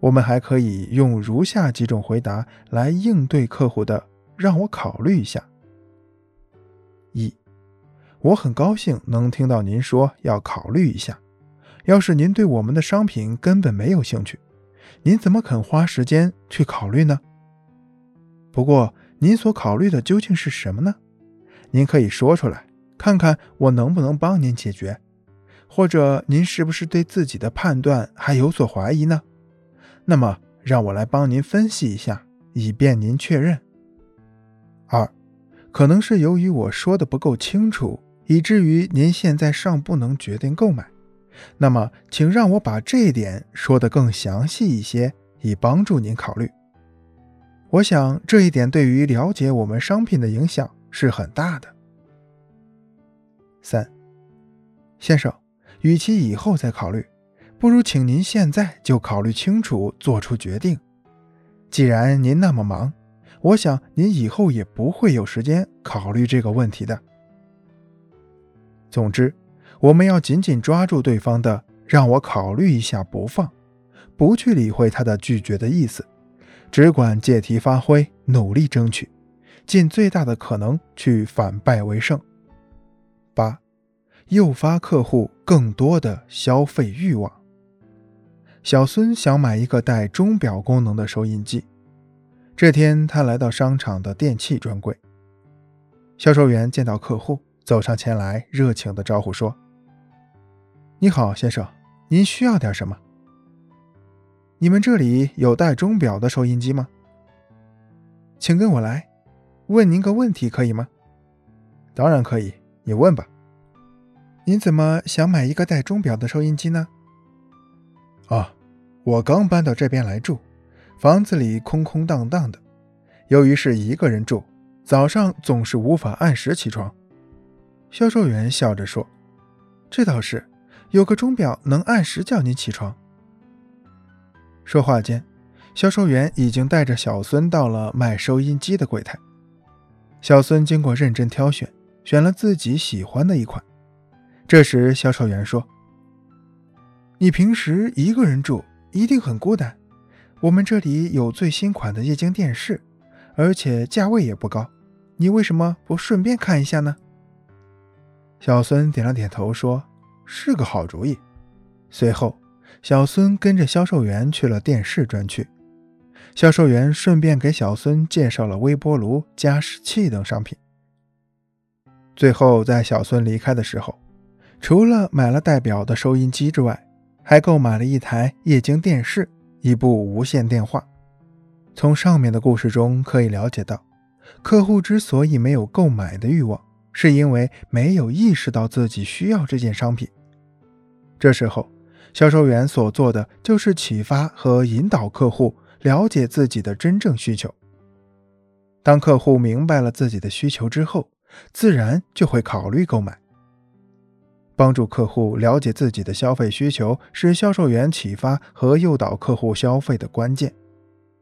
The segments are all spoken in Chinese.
我们还可以用如下几种回答来应对客户的“让我考虑一下”。一，我很高兴能听到您说要考虑一下。要是您对我们的商品根本没有兴趣，您怎么肯花时间去考虑呢？不过，您所考虑的究竟是什么呢？您可以说出来，看看我能不能帮您解决。或者，您是不是对自己的判断还有所怀疑呢？那么，让我来帮您分析一下，以便您确认。二，可能是由于我说的不够清楚，以至于您现在尚不能决定购买。那么，请让我把这一点说得更详细一些，以帮助您考虑。我想这一点对于了解我们商品的影响是很大的。三，先生，与其以后再考虑，不如请您现在就考虑清楚，做出决定。既然您那么忙，我想您以后也不会有时间考虑这个问题的。总之。我们要紧紧抓住对方的“让我考虑一下”不放，不去理会他的拒绝的意思，只管借题发挥，努力争取，尽最大的可能去反败为胜。八、诱发客户更多的消费欲望。小孙想买一个带钟表功能的收音机。这天，他来到商场的电器专柜，销售员见到客户，走上前来，热情地招呼说。你好，先生，您需要点什么？你们这里有带钟表的收音机吗？请跟我来，问您个问题可以吗？当然可以，你问吧。您怎么想买一个带钟表的收音机呢？啊，我刚搬到这边来住，房子里空空荡荡的，由于是一个人住，早上总是无法按时起床。销售员笑着说：“这倒是。”有个钟表能按时叫你起床。说话间，销售员已经带着小孙到了卖收音机的柜台。小孙经过认真挑选，选了自己喜欢的一款。这时，销售员说：“你平时一个人住，一定很孤单。我们这里有最新款的液晶电视，而且价位也不高。你为什么不顺便看一下呢？”小孙点了点头，说。是个好主意。随后，小孙跟着销售员去了电视专区。销售员顺便给小孙介绍了微波炉、加湿器等商品。最后，在小孙离开的时候，除了买了代表的收音机之外，还购买了一台液晶电视、一部无线电话。从上面的故事中可以了解到，客户之所以没有购买的欲望，是因为没有意识到自己需要这件商品。这时候，销售员所做的就是启发和引导客户了解自己的真正需求。当客户明白了自己的需求之后，自然就会考虑购买。帮助客户了解自己的消费需求是销售员启发和诱导客户消费的关键。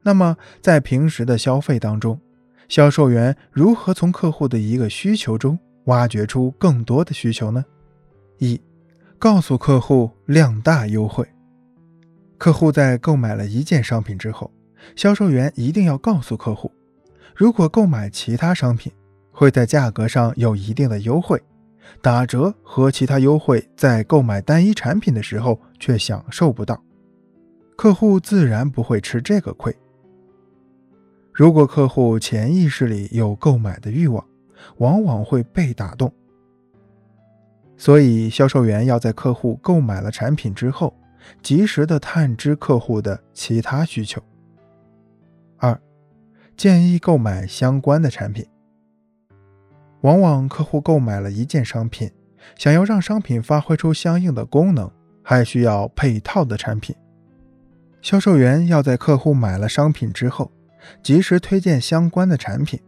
那么，在平时的消费当中，销售员如何从客户的一个需求中挖掘出更多的需求呢？一。告诉客户量大优惠。客户在购买了一件商品之后，销售员一定要告诉客户，如果购买其他商品，会在价格上有一定的优惠，打折和其他优惠在购买单一产品的时候却享受不到，客户自然不会吃这个亏。如果客户潜意识里有购买的欲望，往往会被打动。所以，销售员要在客户购买了产品之后，及时的探知客户的其他需求。二，建议购买相关的产品。往往客户购买了一件商品，想要让商品发挥出相应的功能，还需要配套的产品。销售员要在客户买了商品之后，及时推荐相关的产品。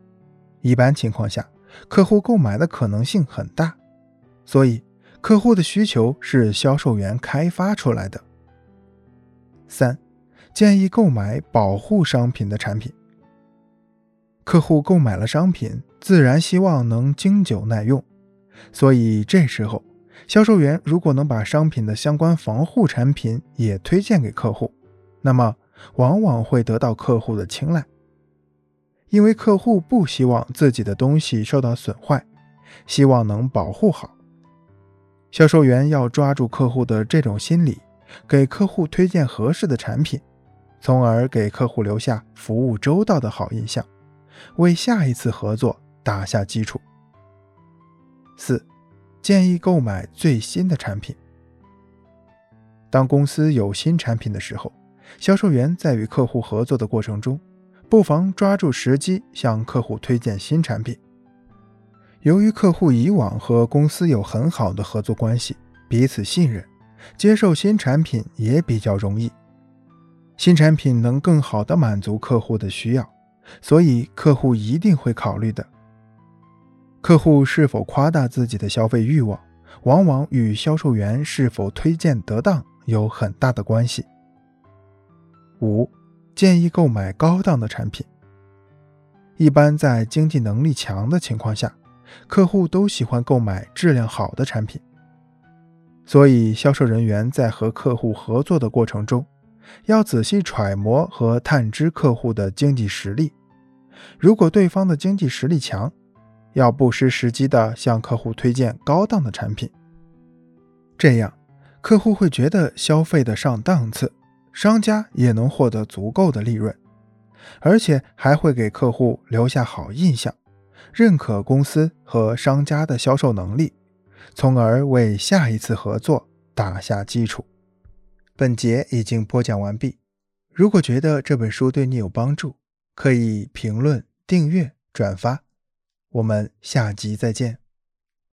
一般情况下，客户购买的可能性很大。所以，客户的需求是销售员开发出来的。三，建议购买保护商品的产品。客户购买了商品，自然希望能经久耐用，所以这时候，销售员如果能把商品的相关防护产品也推荐给客户，那么往往会得到客户的青睐，因为客户不希望自己的东西受到损坏，希望能保护好。销售员要抓住客户的这种心理，给客户推荐合适的产品，从而给客户留下服务周到的好印象，为下一次合作打下基础。四，建议购买最新的产品。当公司有新产品的时候，销售员在与客户合作的过程中，不妨抓住时机向客户推荐新产品。由于客户以往和公司有很好的合作关系，彼此信任，接受新产品也比较容易。新产品能更好地满足客户的需要，所以客户一定会考虑的。客户是否夸大自己的消费欲望，往往与销售员是否推荐得当。有很大的关系。五，建议购买高档的产品。一般在经济能力强的情况下，客户都喜欢购买质量好的产品。所以，销售人员在和客户合作的过程中，要仔细揣摩和探知客户的经济实力。如果对方的经济实力强，要不失时机地向客户推荐高档的产品，这样。客户会觉得消费的上档次，商家也能获得足够的利润，而且还会给客户留下好印象，认可公司和商家的销售能力，从而为下一次合作打下基础。本节已经播讲完毕。如果觉得这本书对你有帮助，可以评论、订阅、转发。我们下集再见。